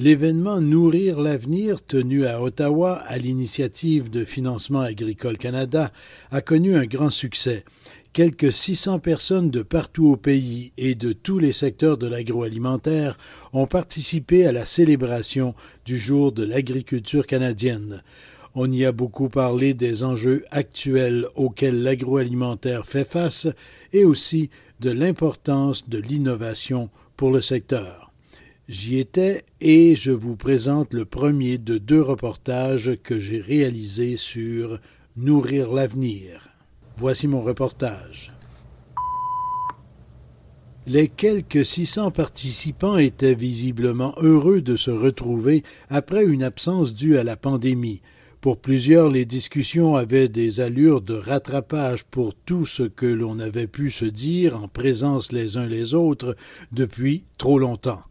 L'événement Nourrir l'avenir, tenu à Ottawa à l'initiative de Financement agricole Canada, a connu un grand succès. Quelques 600 personnes de partout au pays et de tous les secteurs de l'agroalimentaire ont participé à la célébration du jour de l'agriculture canadienne. On y a beaucoup parlé des enjeux actuels auxquels l'agroalimentaire fait face et aussi de l'importance de l'innovation pour le secteur. J'y étais et je vous présente le premier de deux reportages que j'ai réalisés sur Nourrir l'avenir. Voici mon reportage. Les quelques 600 participants étaient visiblement heureux de se retrouver après une absence due à la pandémie. Pour plusieurs, les discussions avaient des allures de rattrapage pour tout ce que l'on avait pu se dire en présence les uns les autres depuis trop longtemps.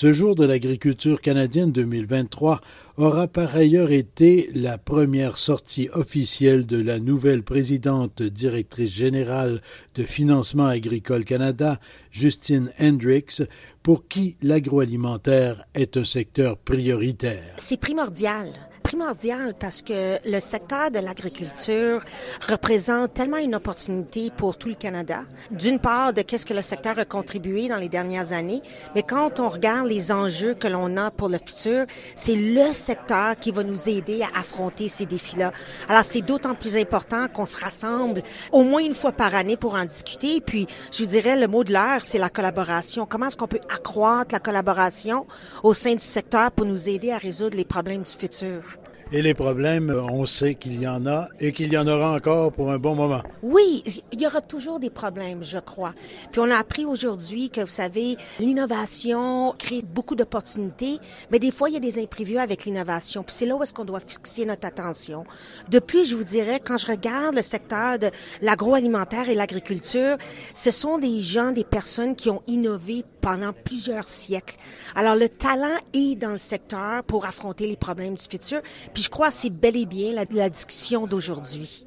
Ce jour de l'agriculture canadienne 2023 aura par ailleurs été la première sortie officielle de la nouvelle présidente directrice générale de Financement agricole Canada, Justine Hendricks, pour qui l'agroalimentaire est un secteur prioritaire. C'est primordial primordial parce que le secteur de l'agriculture représente tellement une opportunité pour tout le Canada. D'une part, de qu'est-ce que le secteur a contribué dans les dernières années, mais quand on regarde les enjeux que l'on a pour le futur, c'est le secteur qui va nous aider à affronter ces défis-là. Alors, c'est d'autant plus important qu'on se rassemble au moins une fois par année pour en discuter. puis, je vous dirais, le mot de l'heure, c'est la collaboration. Comment est-ce qu'on peut accroître la collaboration au sein du secteur pour nous aider à résoudre les problèmes du futur? Et les problèmes, on sait qu'il y en a et qu'il y en aura encore pour un bon moment. Oui, il y aura toujours des problèmes, je crois. Puis on a appris aujourd'hui que, vous savez, l'innovation crée beaucoup d'opportunités, mais des fois, il y a des imprévus avec l'innovation. Puis c'est là où est-ce qu'on doit fixer notre attention. Depuis, je vous dirais, quand je regarde le secteur de l'agroalimentaire et l'agriculture, ce sont des gens, des personnes qui ont innové pendant plusieurs siècles. Alors, le talent est dans le secteur pour affronter les problèmes du futur. Je crois que c'est bel et bien la, discussion d'aujourd'hui.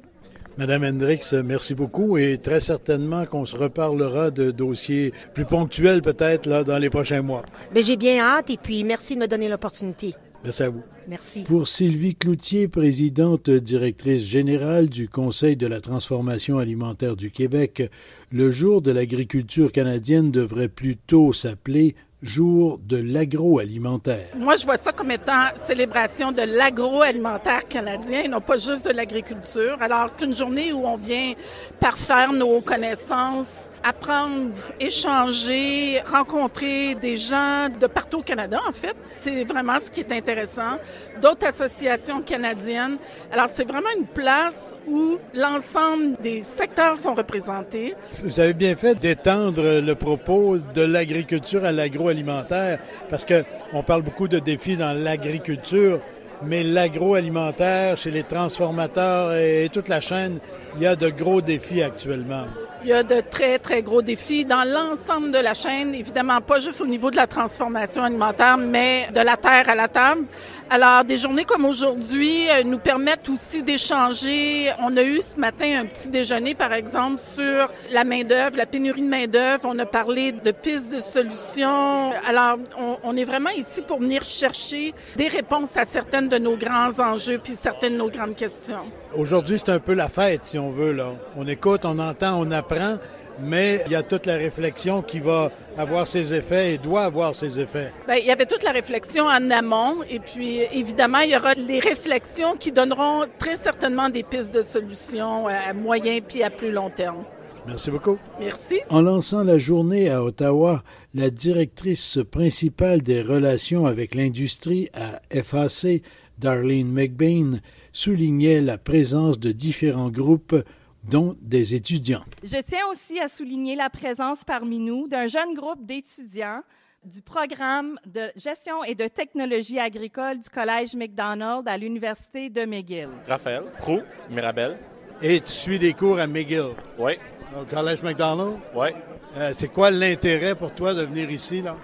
Madame Hendricks, merci beaucoup et très certainement qu'on se reparlera de dossiers plus ponctuels peut-être là dans les prochains mois. Mais j'ai bien hâte et puis merci de me donner l'opportunité. Merci à vous. Merci. Pour Sylvie Cloutier, présidente directrice générale du Conseil de la transformation alimentaire du Québec, le jour de l'agriculture canadienne devrait plutôt s'appeler jour de l'agroalimentaire. Moi, je vois ça comme étant célébration de l'agroalimentaire canadien, non pas juste de l'agriculture. Alors, c'est une journée où on vient parfaire nos connaissances, apprendre, échanger, rencontrer des gens de partout au Canada, en fait. C'est vraiment ce qui est intéressant. D'autres associations canadiennes. Alors, c'est vraiment une place où l'ensemble des secteurs sont représentés. Vous avez bien fait d'étendre le propos de l'agriculture à l'agroalimentaire parce qu'on parle beaucoup de défis dans l'agriculture, mais l'agroalimentaire, chez les transformateurs et toute la chaîne, il y a de gros défis actuellement. Il y a de très, très gros défis dans l'ensemble de la chaîne, évidemment pas juste au niveau de la transformation alimentaire, mais de la terre à la table. Alors, des journées comme aujourd'hui euh, nous permettent aussi d'échanger. On a eu ce matin un petit déjeuner, par exemple, sur la main-d'œuvre, la pénurie de main-d'œuvre. On a parlé de pistes de solutions. Alors, on, est vraiment ici pour venir chercher des réponses à certaines de nos grands enjeux puis certaines de nos grandes questions. Aujourd'hui, c'est un peu la fête, si on veut, là. On écoute, on entend, on apprend mais il y a toute la réflexion qui va avoir ses effets et doit avoir ses effets. Bien, il y avait toute la réflexion en amont et puis évidemment, il y aura les réflexions qui donneront très certainement des pistes de solutions à moyen puis à plus long terme. Merci beaucoup. Merci. En lançant la journée à Ottawa, la directrice principale des relations avec l'industrie à FAC, Darlene McBain, soulignait la présence de différents groupes dont des étudiants. Je tiens aussi à souligner la présence parmi nous d'un jeune groupe d'étudiants du programme de gestion et de technologie agricole du Collège McDonald à l'Université de McGill. Raphaël, Prou, Mirabel. Et tu suis des cours à McGill? Oui. Au Collège McDonald? Oui. Euh, c'est quoi l'intérêt pour toi de venir ici, là?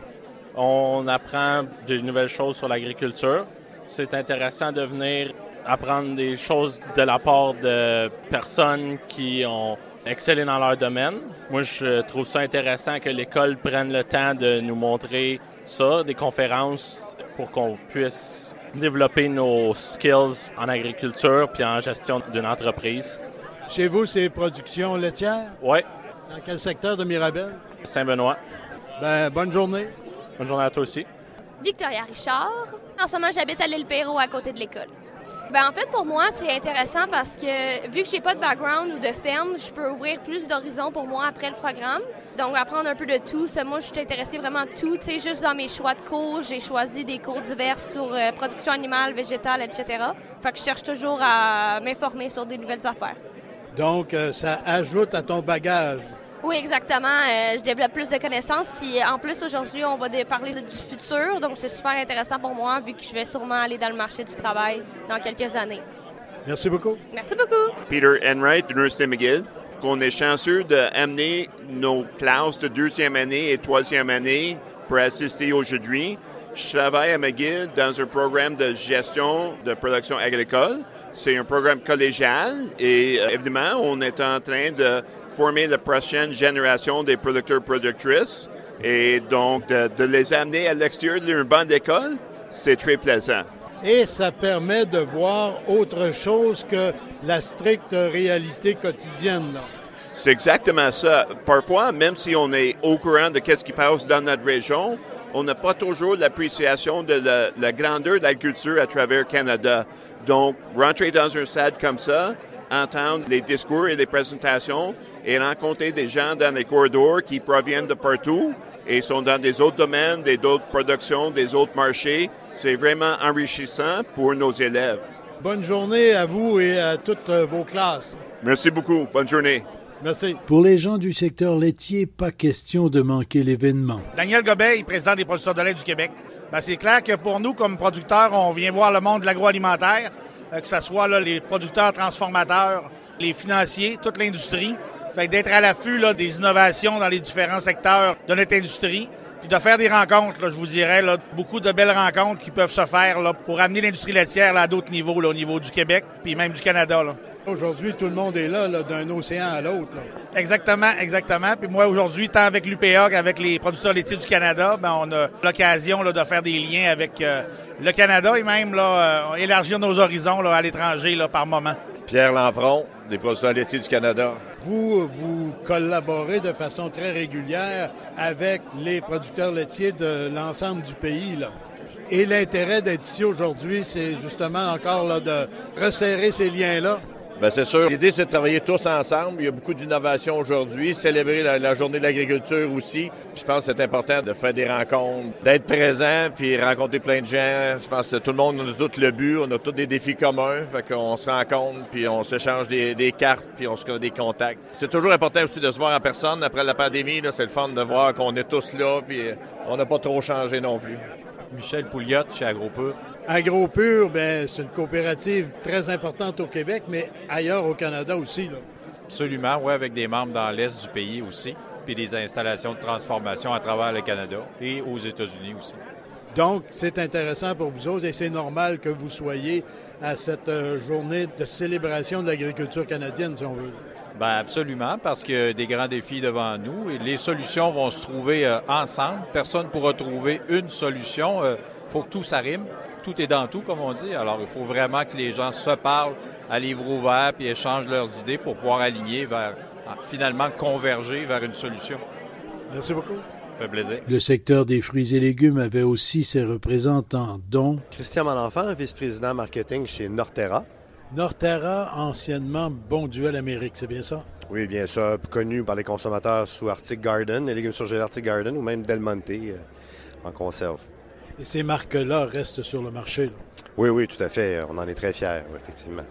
On apprend de nouvelles choses sur l'agriculture. C'est intéressant de venir apprendre des choses de la part de personnes qui ont excellé dans leur domaine. Moi, je trouve ça intéressant que l'école prenne le temps de nous montrer ça, des conférences pour qu'on puisse développer nos skills en agriculture puis en gestion d'une entreprise. Chez vous, c'est production laitière? Oui. Dans quel secteur de Mirabel? Saint-Benoît. Ben, bonne journée. Bonne journée à toi aussi. Victoria Richard. En ce moment, j'habite à l'île Perrault à côté de l'école. Ben, en fait, pour moi, c'est intéressant parce que vu que j'ai pas de background ou de ferme, je peux ouvrir plus d'horizons pour moi après le programme. Donc, apprendre un peu de tout. Moi, je suis intéressée vraiment à tout. Tu sais, juste dans mes choix de cours, j'ai choisi des cours divers sur euh, production animale, végétale, etc. Fait que je cherche toujours à m'informer sur des nouvelles affaires. Donc, euh, ça ajoute à ton bagage. Oui, exactement. Euh, je développe plus de connaissances. Puis en plus, aujourd'hui, on va parler du futur. Donc, c'est super intéressant pour moi vu que je vais sûrement aller dans le marché du travail dans quelques années. Merci beaucoup. Merci beaucoup. Peter Enright, Université McGill. On est chanceux d'amener nos classes de deuxième année et troisième année pour assister aujourd'hui. Je travaille à McGill dans un programme de gestion de production agricole. C'est un programme collégial et euh, évidemment, on est en train de former la prochaine génération des producteurs-productrices. Et donc, de, les amener à l'extérieur d'une bonne école, c'est très plaisant. Et ça permet de voir autre chose que la stricte réalité quotidienne. C'est exactement ça. Parfois, même si on est au courant de ce qui passe dans notre région, on n'a pas toujours l'appréciation de la, la, grandeur de l'agriculture à travers le Canada. Donc, rentrer dans un stade comme ça, entendre les discours et les présentations et rencontrer des gens dans les corridors qui proviennent de partout et sont dans des autres domaines, des autres productions, des autres marchés. C'est vraiment enrichissant pour nos élèves. Bonne journée à vous et à toutes vos classes. Merci beaucoup. Bonne journée. Merci. Pour les gens du secteur laitier, pas question de manquer l'événement. Daniel Gobet, président des producteurs de lait du Québec. Ben, c'est clair que pour nous, comme producteurs, on vient voir le monde de l'agroalimentaire, euh, que ce soit là, les producteurs transformateurs, les financiers, toute l'industrie. Fait d'être à l'affût des innovations dans les différents secteurs de notre industrie, puis de faire des rencontres, je vous dirais, là, beaucoup de belles rencontres qui peuvent se faire là, pour amener l'industrie laitière à d'autres niveaux, au niveau du Québec, puis même du Canada. Aujourd'hui, tout le monde est là, d'un océan à l'autre. Exactement, exactement. Puis moi, aujourd'hui, tant avec l'UPA qu'avec les producteurs laitiers du Canada, ben, on a l'occasion de faire des liens avec euh, le Canada et même là, euh, élargir nos horizons à l'étranger par moment. Pierre Lampron, des producteurs laitiers du Canada. Vous, vous collaborez de façon très régulière avec les producteurs laitiers de l'ensemble du pays. Là. Et l'intérêt d'être ici aujourd'hui, c'est justement encore là, de resserrer ces liens-là Bien, c'est sûr. L'idée, c'est de travailler tous ensemble. Il y a beaucoup d'innovations aujourd'hui. Célébrer la, journée de l'agriculture aussi. Je pense que c'est important de faire des rencontres, d'être présent, puis rencontrer plein de gens. Je pense que tout le monde, on a tout le but, on a tous des défis communs. Fait qu'on se rencontre, puis on s'échange des, des, cartes, puis on se crée des contacts. C'est toujours important aussi de se voir en personne. Après la pandémie, c'est le fun de voir qu'on est tous là, puis on n'a pas trop changé non plus. Michel Pouliot, chez AgroPur. AgroPure, ben, c'est une coopérative très importante au Québec, mais ailleurs au Canada aussi. Absolument, oui, avec des membres dans l'Est du pays aussi, puis des installations de transformation à travers le Canada et aux États-Unis aussi. Donc, c'est intéressant pour vous autres et c'est normal que vous soyez à cette euh, journée de célébration de l'agriculture canadienne, si on veut. Bien, absolument, parce qu'il y a des grands défis devant nous et les solutions vont se trouver euh, ensemble. Personne ne pourra trouver une solution. Il euh, faut que tout s'arrime tout est dans tout, comme on dit. Alors, il faut vraiment que les gens se parlent à livre ouvert puis échangent leurs idées pour pouvoir aligner vers, finalement, converger vers une solution. Merci beaucoup. Ça fait plaisir. Le secteur des fruits et légumes avait aussi ses représentants, dont Christian Malenfant, vice-président marketing chez Norterra. Norterra, anciennement Bon Duel Amérique, c'est bien ça? Oui, bien ça, connu par les consommateurs sous Arctic Garden, les légumes surgelés Arctic Garden ou même Del Monte euh, en conserve. Et ces marques-là restent sur le marché. Oui, oui, tout à fait. On en est très fiers, effectivement.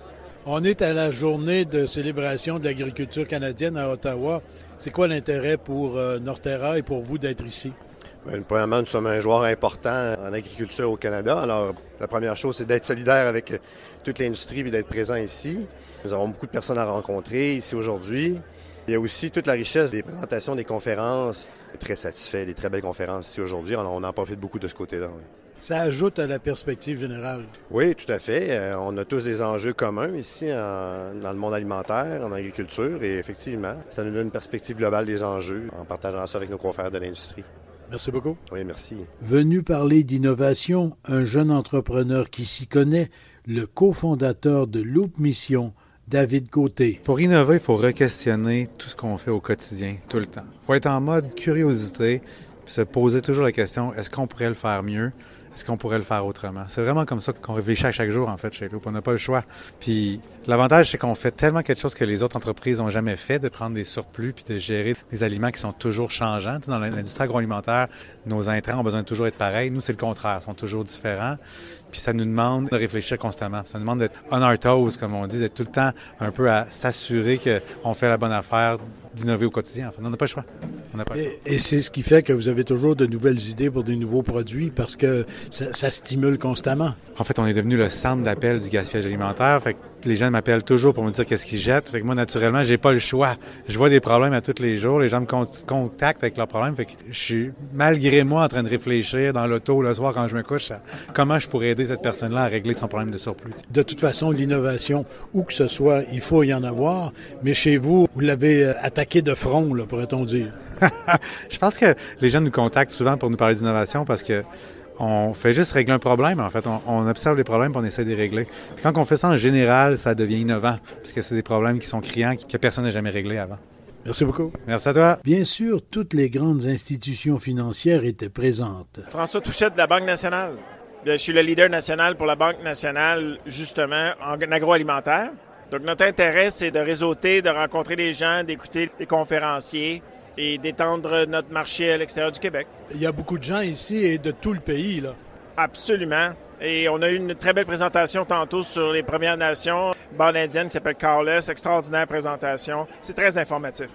On est à la journée de célébration de l'agriculture canadienne à Ottawa. C'est quoi l'intérêt pour euh, Norterra et pour vous d'être ici? Bien, premièrement, nous sommes un joueur important en agriculture au Canada. Alors, la première chose, c'est d'être solidaire avec toute l'industrie et d'être présent ici. Nous avons beaucoup de personnes à rencontrer ici aujourd'hui. Il y a aussi toute la richesse des présentations, des conférences. Très satisfait des très belles conférences ici aujourd'hui. On en profite beaucoup de ce côté-là. Ça ajoute à la perspective générale. Oui, tout à fait. Euh, on a tous des enjeux communs ici en- dans le monde alimentaire, en agriculture, et effectivement, ça nous donne une perspective globale des enjeux en partageant ça avec nos confrères de l'industrie. Merci beaucoup. Oui, merci. Venu parler d'innovation, un jeune entrepreneur qui s'y connaît, le cofondateur de Loop Mission, David Côté. Pour innover, il faut re-questionner tout ce qu'on fait au quotidien, tout le temps. Il faut être en mode curiosité, puis se poser toujours la question est-ce qu'on pourrait le faire mieux? Est-ce qu'on pourrait le faire autrement? C'est vraiment comme ça qu'on réfléchit à chaque jour, en fait, chez Loop. On n'a pas le choix. Puis l'avantage, c'est qu'on fait tellement quelque chose que les autres entreprises n'ont jamais fait, de prendre des surplus puis de gérer des aliments qui sont toujours changeants. Dans l'industrie agroalimentaire, nos intrants ont besoin de toujours être pareils. Nous, c'est le contraire, ils sont toujours différents. Puis ça nous demande de réfléchir constamment. Ça nous demande d'être on our toes, comme on dit, d'être tout le temps un peu à s'assurer qu'on fait la bonne affaire, d'innover au quotidien. Enfin, on n'a pas le choix. On pas le choix. Et, et c'est ce qui fait que vous avez toujours de nouvelles idées pour des nouveaux produits parce que ça, ça stimule constamment. En fait, on est devenu le centre d'appel du gaspillage alimentaire. Fait que les gens m'appellent toujours pour me dire qu'est-ce qu'ils jettent. Fait que moi, naturellement, j'ai pas le choix. Je vois des problèmes à tous les jours. Les gens me con- contactent avec leurs problèmes. Fait que je suis, malgré moi, en train de réfléchir dans l'auto le soir quand je me couche à comment je pourrais aider cette personne-là à régler son problème de surplus. De toute façon, l'innovation, où que ce soit, il faut y en avoir. Mais chez vous, vous l'avez euh, attaqué de front, là, pourrait-on dire. je pense que les gens nous contactent souvent pour nous parler d'innovation parce que on fait juste régler un problème, en fait. On, on observe les problèmes et on essaie de les régler. Puis quand on fait ça en général, ça devient innovant, parce que c'est des problèmes qui sont criants, que personne n'a jamais réglés avant. Merci beaucoup. Merci à toi. Bien sûr, toutes les grandes institutions financières étaient présentes. François Touchette de la Banque nationale. Je suis le leader national pour la Banque nationale, justement, en agroalimentaire. Donc, notre intérêt, c'est de réseauter, de rencontrer des gens, d'écouter des conférenciers et d'étendre notre marché à l'extérieur du Québec. Il y a beaucoup de gens ici et de tout le pays, là. Absolument. Et on a eu une très belle présentation tantôt sur les Premières Nations, bande indienne qui s'appelle Carless, extraordinaire présentation. C'est très informatif.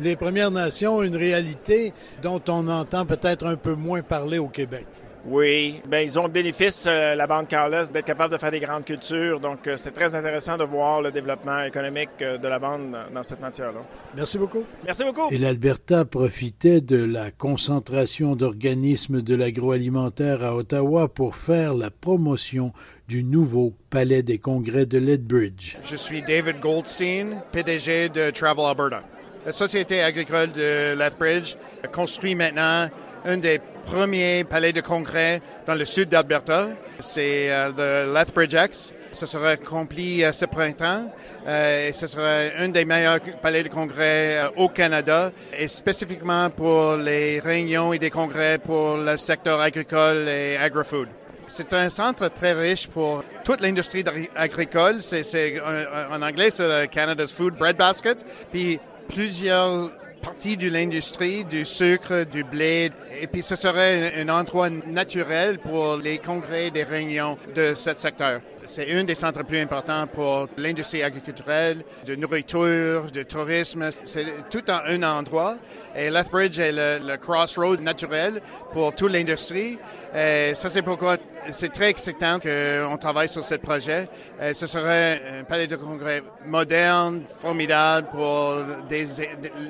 Les Premières Nations, une réalité dont on entend peut-être un peu moins parler au Québec. Oui, ben ils ont le bénéfice, euh, la bande Carlos, d'être capable de faire des grandes cultures. Donc, euh, c'était très intéressant de voir le développement économique euh, de la bande dans cette matière-là. Merci beaucoup. Merci beaucoup. Et l'Alberta profitait de la concentration d'organismes de l'agroalimentaire à Ottawa pour faire la promotion du nouveau palais des congrès de Lethbridge. Je suis David Goldstein, PDG de Travel Alberta. La société agricole de Lethbridge construit maintenant un des premiers palais de congrès dans le sud d'Alberta. C'est euh, le Lethbridge X. Ce sera accompli euh, ce printemps euh, et ce sera un des meilleurs palais de congrès au Canada et spécifiquement pour les réunions et des congrès pour le secteur agricole et agri-food. C'est un centre très riche pour toute l'industrie agricole. C'est, en, anglais, c'est le Canada's Food Breadbasket. Puis plusieurs parties de l'industrie, du sucre, du blé. Et puis ce serait un endroit naturel pour les congrès des réunions de ce secteur. C'est un des centres plus importants pour l'industrie agriculturelle, de nourriture, de tourisme. C'est tout en un endroit. Et Lethbridge est le, le crossroads naturel pour toute l'industrie. Et ça, c'est pourquoi c'est très excitant qu'on travaille sur ce projet. Et ce serait un palais de congrès moderne, formidable pour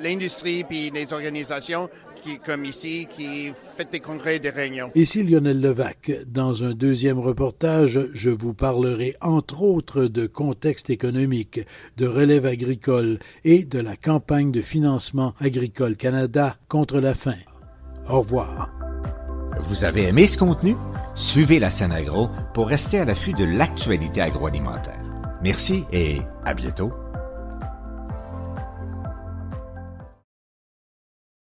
l'industrie puis des organisations qui, comme ici, qui font des congrès et des réunions. Ici Lionel Levac. Dans un deuxième reportage, je vous parlerai entre autres de contexte économique, de relève agricole et de la campagne de financement agricole Canada contre la faim. Au revoir. Vous avez aimé ce contenu? Suivez la scène agro pour rester à l'affût de l'actualité agroalimentaire. Merci et à bientôt.